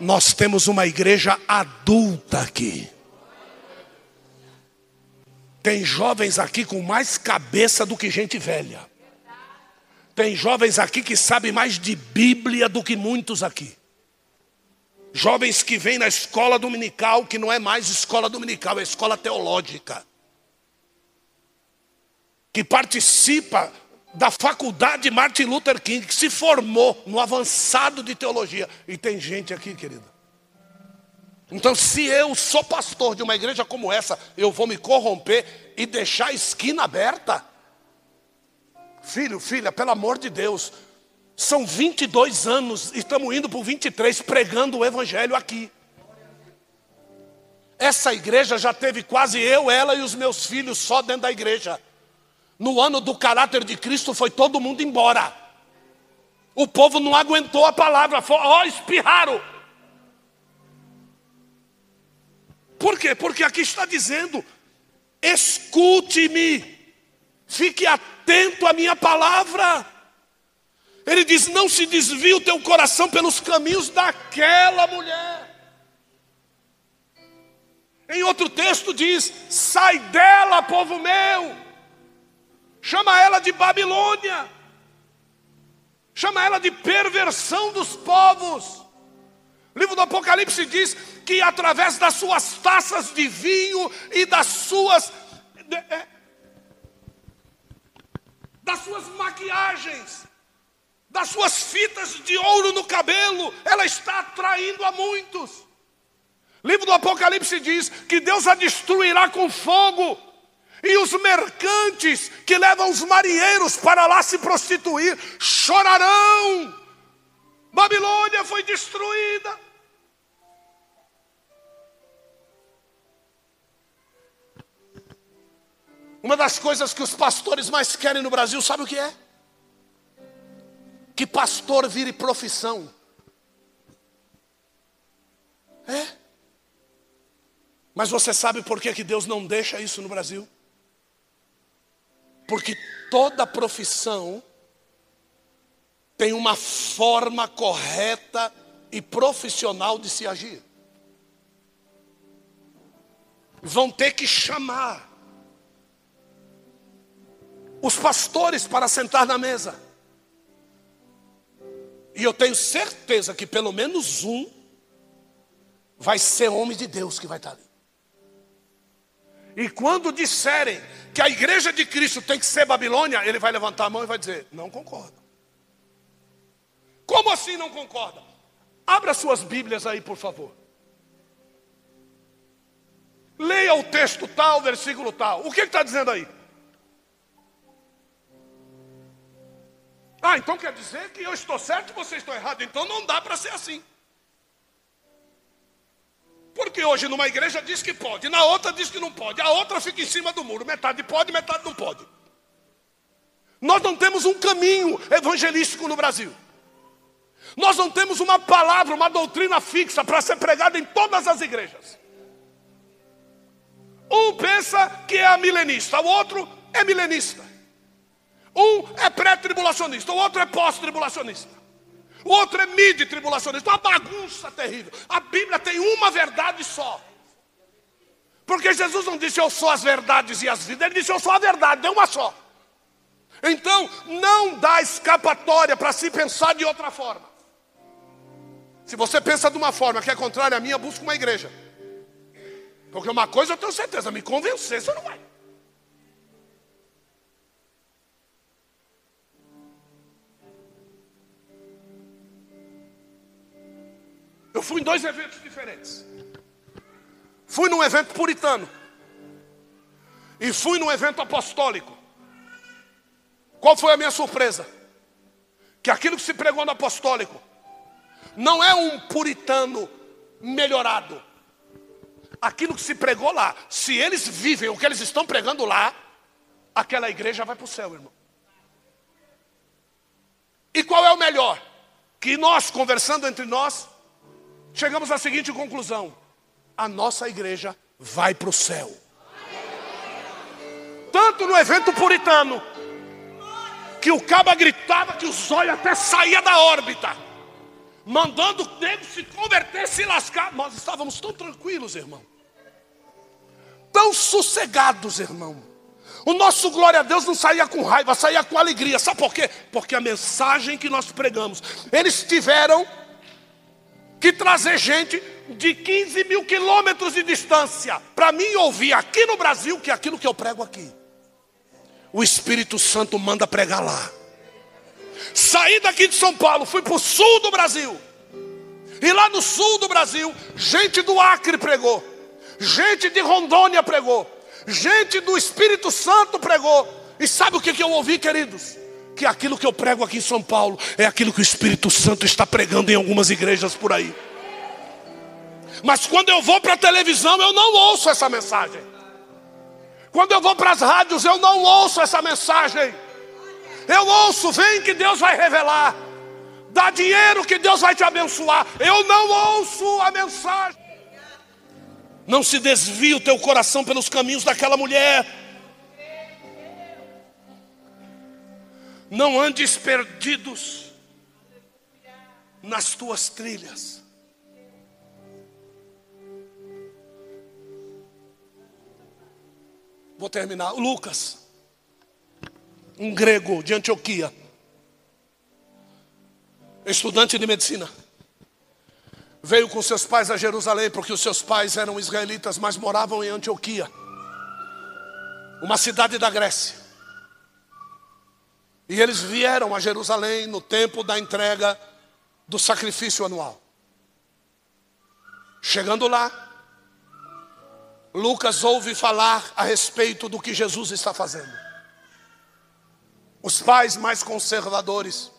Nós temos uma igreja adulta aqui. Tem jovens aqui com mais cabeça do que gente velha. Tem jovens aqui que sabem mais de Bíblia do que muitos aqui. Jovens que vêm na escola dominical, que não é mais escola dominical, é escola teológica. Que participa da faculdade Martin Luther King, que se formou no avançado de teologia. E tem gente aqui, querida. Então, se eu sou pastor de uma igreja como essa, eu vou me corromper e deixar a esquina aberta? Filho, filha, pelo amor de Deus, são 22 anos, estamos indo para o 23 pregando o Evangelho aqui. Essa igreja já teve quase eu, ela e os meus filhos só dentro da igreja. No ano do caráter de Cristo foi todo mundo embora. O povo não aguentou a palavra, ó, oh, espirraram. Por quê? Porque aqui está dizendo: escute-me, fique atento à minha palavra. Ele diz: Não se desvie o teu coração pelos caminhos daquela mulher. Em outro texto diz: Sai dela, povo meu. Chama ela de Babilônia. Chama ela de perversão dos povos. O livro do Apocalipse diz que através das suas taças de vinho e das suas é, das suas maquiagens, das suas fitas de ouro no cabelo, ela está atraindo a muitos. Livro do Apocalipse diz que Deus a destruirá com fogo, E os mercantes que levam os marinheiros para lá se prostituir chorarão. Babilônia foi destruída. Uma das coisas que os pastores mais querem no Brasil, sabe o que é? Que pastor vire profissão. É. Mas você sabe por que, que Deus não deixa isso no Brasil? Porque toda profissão tem uma forma correta e profissional de se agir. Vão ter que chamar os pastores para sentar na mesa. E eu tenho certeza que pelo menos um vai ser homem de Deus que vai estar ali. E quando disserem que a igreja de Cristo tem que ser Babilônia, ele vai levantar a mão e vai dizer: Não concordo. Como assim não concorda? Abra suas Bíblias aí, por favor. Leia o texto tal, versículo tal. O que está dizendo aí? Ah, então quer dizer que eu estou certo e você está errado. Então não dá para ser assim. Porque hoje numa igreja diz que pode, na outra diz que não pode, a outra fica em cima do muro, metade pode, metade não pode. Nós não temos um caminho evangelístico no Brasil. Nós não temos uma palavra, uma doutrina fixa para ser pregada em todas as igrejas. Um pensa que é milenista, o outro é milenista. Um é pré-tribulacionista, o outro é pós-tribulacionista. O outro é mid-tribulacionista. Uma bagunça terrível. A Bíblia tem uma verdade só. Porque Jesus não disse eu sou as verdades e as vidas, ele disse eu sou a verdade, é uma só. Então, não dá escapatória para se pensar de outra forma. Se você pensa de uma forma que é contrária à minha, busca uma igreja. Porque uma coisa eu tenho certeza, me convencer você não vai. Eu fui em dois eventos diferentes. Fui num evento puritano. E fui num evento apostólico. Qual foi a minha surpresa? Que aquilo que se pregou no apostólico não é um puritano melhorado. Aquilo que se pregou lá, se eles vivem o que eles estão pregando lá, aquela igreja vai para o céu, irmão. E qual é o melhor? Que nós, conversando entre nós, chegamos à seguinte conclusão: a nossa igreja vai para o céu. Tanto no evento puritano, que o caba gritava que os olhos até saía da órbita, mandando o nego se converter, se lascar. Nós estávamos tão tranquilos, irmão, tão sossegados, irmão. O nosso glória a Deus não saía com raiva, saía com alegria. Sabe por quê? Porque a mensagem que nós pregamos, eles tiveram que trazer gente de 15 mil quilômetros de distância para mim ouvir aqui no Brasil que é aquilo que eu prego aqui. O Espírito Santo manda pregar lá. Saí daqui de São Paulo, fui para o sul do Brasil. E lá no sul do Brasil, gente do Acre pregou, gente de Rondônia pregou, gente do Espírito Santo pregou. E sabe o que, eu ouvi, queridos? Que aquilo que eu prego aqui em São Paulo é aquilo que o Espírito Santo está pregando em algumas igrejas por aí. Mas quando eu vou para a televisão, eu não ouço essa mensagem. Quando eu vou para as rádios, eu não ouço essa mensagem. Eu ouço, vem que Deus vai revelar. Dá dinheiro que Deus vai te abençoar. Eu não ouço a mensagem. Não se desvie o teu coração pelos caminhos daquela mulher. Não andes perdidos nas tuas trilhas. Vou terminar. Lucas, um grego de Antioquia, estudante de medicina, veio com seus pais a Jerusalém, porque os seus pais eram israelitas, mas moravam em Antioquia, uma cidade da Grécia. E eles vieram a Jerusalém no tempo da entrega do sacrifício anual. Chegando lá, Lucas ouve falar a respeito do que Jesus está fazendo. Os pais mais conservadores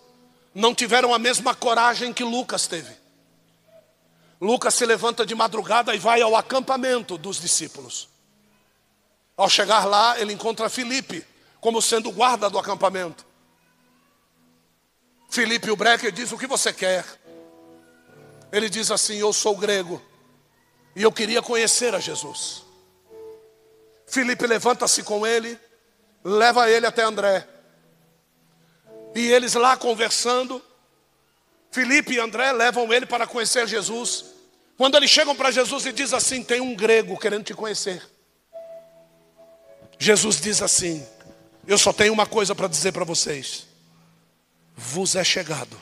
não tiveram a mesma coragem que Lucas teve. Lucas se levanta de madrugada e vai ao acampamento dos discípulos. Ao chegar lá, ele encontra Filipe como sendo guarda do acampamento. Filipe o Brecker diz: O que você quer? Ele diz assim: Eu sou grego e eu queria conhecer a Jesus. Filipe levanta-se com ele, leva ele até André. E eles lá conversando, Filipe e André levam ele para conhecer Jesus. Quando eles chegam para Jesus e diz assim: "Tem um grego querendo te conhecer". Jesus diz assim: "Eu só tenho uma coisa para dizer para vocês. Vos é chegado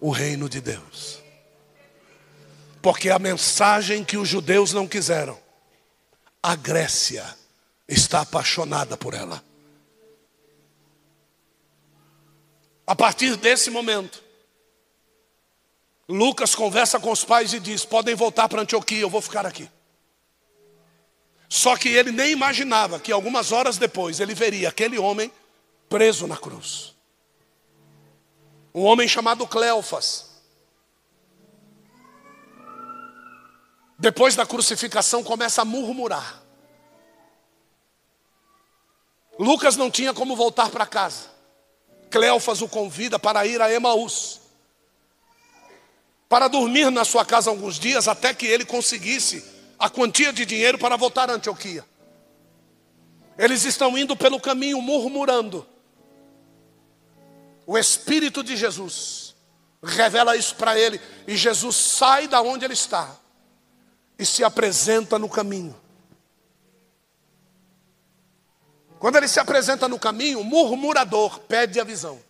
o reino de Deus. Porque a mensagem que os judeus não quiseram, a Grécia está apaixonada por ela. A partir desse momento, Lucas conversa com os pais e diz: podem voltar para Antioquia, eu vou ficar aqui. Só que ele nem imaginava que algumas horas depois ele veria aquele homem preso na cruz. Um homem chamado Cleofas. depois da crucificação, começa a murmurar. Lucas não tinha como voltar para casa. Cleofas o convida para ir a Emaús, para dormir na sua casa alguns dias, até que ele conseguisse a quantia de dinheiro para voltar a Antioquia. Eles estão indo pelo caminho murmurando. O Espírito de Jesus revela isso para ele, e Jesus sai da onde ele está e se apresenta no caminho. Quando ele se apresenta no caminho, o murmurador pede a visão.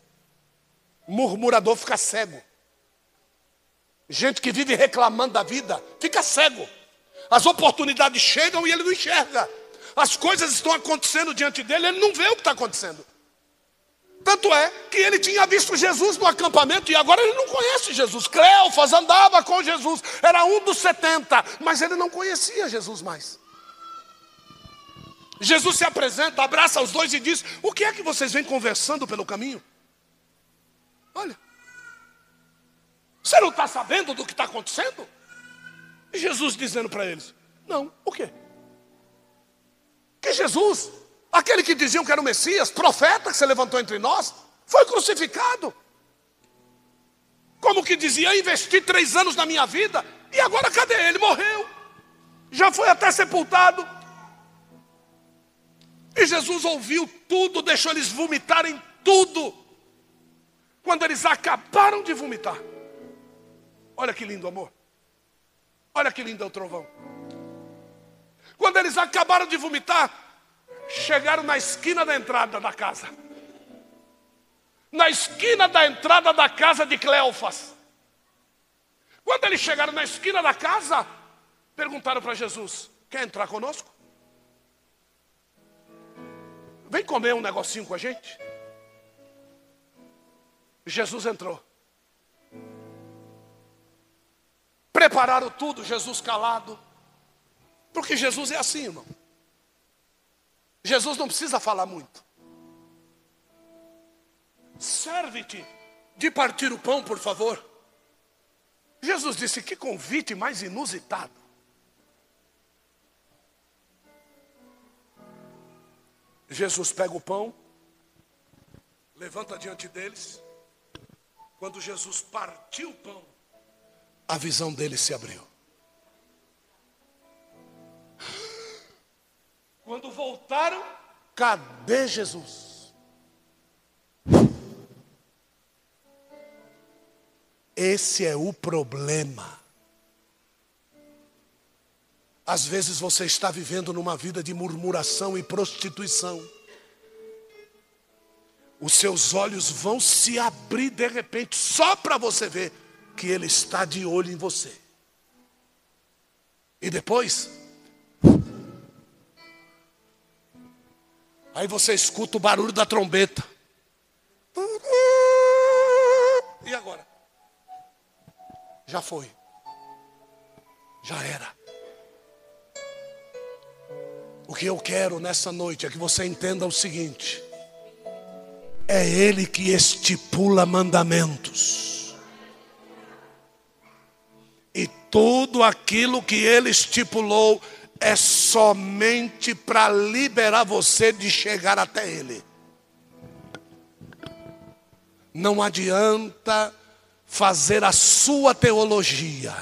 Murmurador fica cego. Gente que vive reclamando da vida, fica cego. As oportunidades chegam e ele não enxerga. As coisas estão acontecendo diante dele, ele não vê o que está acontecendo. Tanto é que ele tinha visto Jesus no acampamento e agora ele não conhece Jesus. Cleofas andava com Jesus, era um dos setenta, mas ele não conhecia Jesus mais. Jesus se apresenta, abraça os dois e diz: O que é que vocês vêm conversando pelo caminho? Olha, você não está sabendo do que está acontecendo? E Jesus dizendo para eles: Não, o quê? Que Jesus Aquele que diziam que era o Messias, profeta que se levantou entre nós, foi crucificado. Como que dizia, investi três anos na minha vida, e agora cadê ele? Morreu. Já foi até sepultado. E Jesus ouviu tudo, deixou eles vomitarem tudo. Quando eles acabaram de vomitar. Olha que lindo amor. Olha que lindo é o trovão. Quando eles acabaram de vomitar, chegaram na esquina da entrada da casa. Na esquina da entrada da casa de Cleofas. Quando eles chegaram na esquina da casa, perguntaram para Jesus: Quer entrar conosco? Vem comer um negocinho com a gente. Jesus entrou. Prepararam tudo, Jesus calado. Porque Jesus é assim, irmão. Jesus não precisa falar muito. Serve-te de partir o pão, por favor. Jesus disse: Que convite mais inusitado. Jesus pega o pão, levanta diante deles. Quando Jesus partiu o pão, a visão dele se abriu. Quando voltaram, cadê Jesus? Esse é o problema. Às vezes você está vivendo numa vida de murmuração e prostituição. Os seus olhos vão se abrir de repente, só para você ver que Ele está de olho em você. E depois, Aí você escuta o barulho da trombeta. E agora? Já foi. Já era. que eu quero nessa noite é que você entenda o seguinte: é Ele que estipula mandamentos. E tudo aquilo que Ele estipulou é somente para liberar você de chegar até Ele. Não adianta fazer a sua teologia.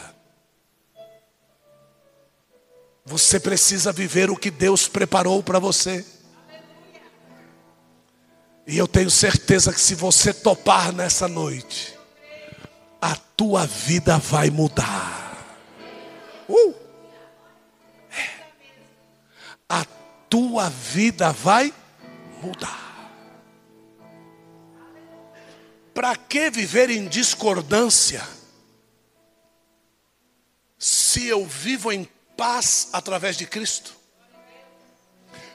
Você precisa viver o que Deus preparou para você. E eu tenho certeza que se você topar nessa noite, a tua vida vai mudar. Uh! Tua vida vai mudar. Para que viver em discordância? Se eu vivo em paz através de Cristo.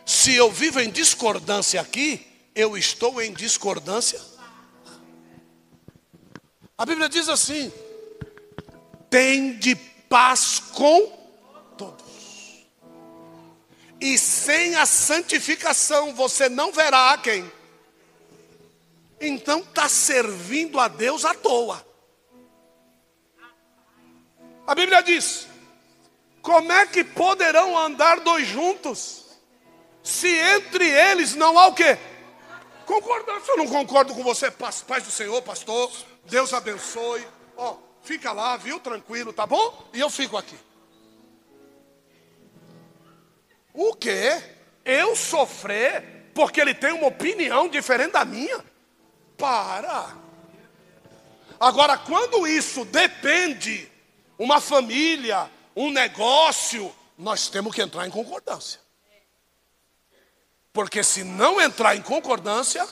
Se eu vivo em discordância aqui, eu estou em discordância. A Bíblia diz assim: tem de paz com. E sem a santificação você não verá quem? Então está servindo a Deus à toa. A Bíblia diz: como é que poderão andar dois juntos, se entre eles não há o quê? Concordância, eu não concordo com você, paz, paz do Senhor, pastor. Deus abençoe. Ó, fica lá, viu? Tranquilo, tá bom? E eu fico aqui. Quê? Eu sofrer porque ele tem uma opinião diferente da minha? Para. Agora, quando isso depende, uma família, um negócio, nós temos que entrar em concordância. Porque se não entrar em concordância,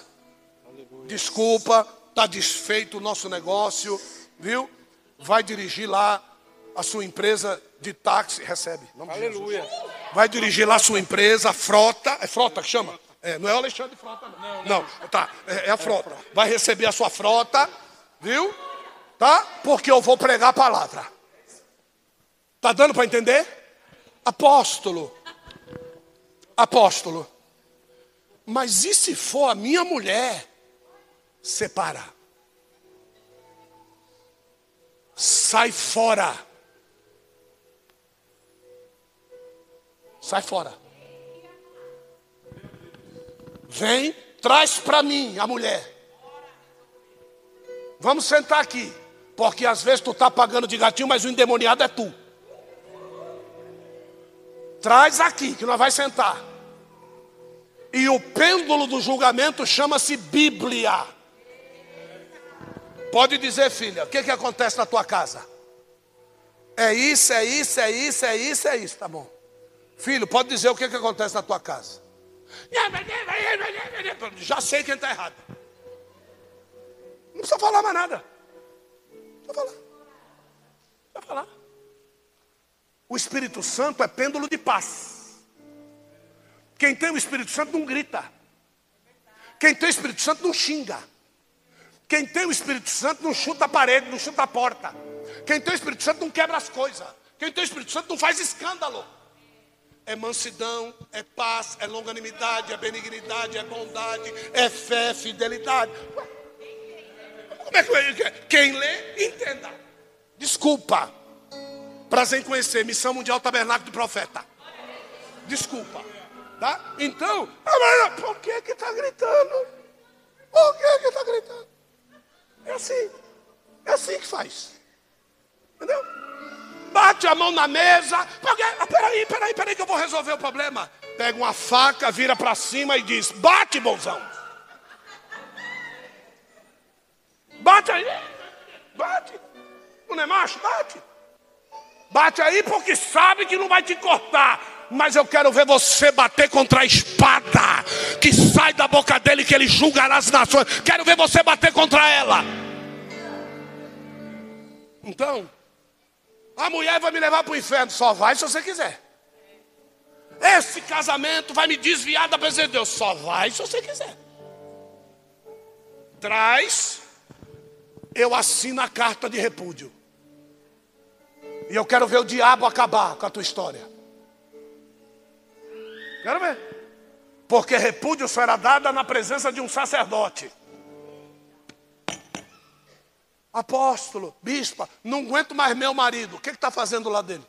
Aleluia. desculpa, está desfeito o nosso negócio, viu? Vai dirigir lá a sua empresa de táxi, recebe. Aleluia. Vai dirigir lá sua empresa, frota, é frota que chama? É, não é o Alexandre Frota, não. Não, não. não tá, é, é a frota. Vai receber a sua frota, viu? Tá? Porque eu vou pregar a palavra. Tá dando para entender? Apóstolo. Apóstolo. Mas e se for a minha mulher? Separa. Sai fora. Sai fora. Vem, traz para mim a mulher. Vamos sentar aqui. Porque às vezes tu está pagando de gatinho, mas o endemoniado é tu. Traz aqui, que nós vai sentar. E o pêndulo do julgamento chama-se Bíblia. Pode dizer, filha, o que, que acontece na tua casa? É isso, é isso, é isso, é isso, é isso, tá bom. Filho, pode dizer o que, que acontece na tua casa. Já sei quem está errado. Não precisa falar mais nada. Precisa falar. Precisa falar. O Espírito Santo é pêndulo de paz. Quem tem o Espírito Santo não grita. Quem tem o Espírito Santo não xinga. Quem tem o Espírito Santo não chuta a parede, não chuta a porta. Quem tem o Espírito Santo não quebra as coisas. Quem tem o Espírito Santo não faz escândalo. É mansidão, é paz, é longanimidade, é benignidade, é bondade, é fé, fidelidade. Como é que quem lê, entenda. Desculpa. Prazer em conhecer, Missão Mundial Tabernáculo do Profeta. Desculpa. Tá? Então, ah, por que que está gritando? Por que que está gritando? É assim. É assim que faz. Entendeu? Bate a mão na mesa. Ah, peraí, peraí, peraí que eu vou resolver o problema. Pega uma faca, vira para cima e diz: Bate, bonzão. Bate aí. Bate. Não é macho? Bate. Bate aí porque sabe que não vai te cortar. Mas eu quero ver você bater contra a espada que sai da boca dele, que ele julgará as nações. Quero ver você bater contra ela. Então, a mulher vai me levar para o inferno. Só vai se você quiser. Esse casamento vai me desviar da presença de Deus. Só vai se você quiser. Traz, eu assino a carta de repúdio. E eu quero ver o diabo acabar com a tua história. Quero ver. Porque repúdio será dada na presença de um sacerdote. Apóstolo, bispa, não aguento mais meu marido. O que está fazendo lá dele?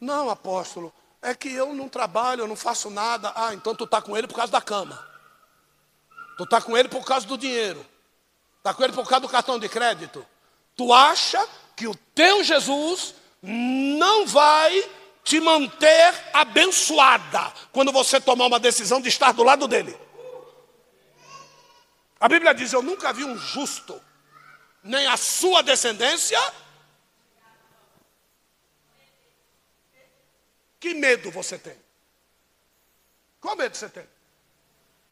Não, apóstolo, é que eu não trabalho, eu não faço nada. Ah, então tu está com ele por causa da cama. Tu está com ele por causa do dinheiro. Está com ele por causa do cartão de crédito. Tu acha que o teu Jesus não vai te manter abençoada quando você tomar uma decisão de estar do lado dele. A Bíblia diz: Eu nunca vi um justo, nem a sua descendência. Que medo você tem? Qual medo você tem?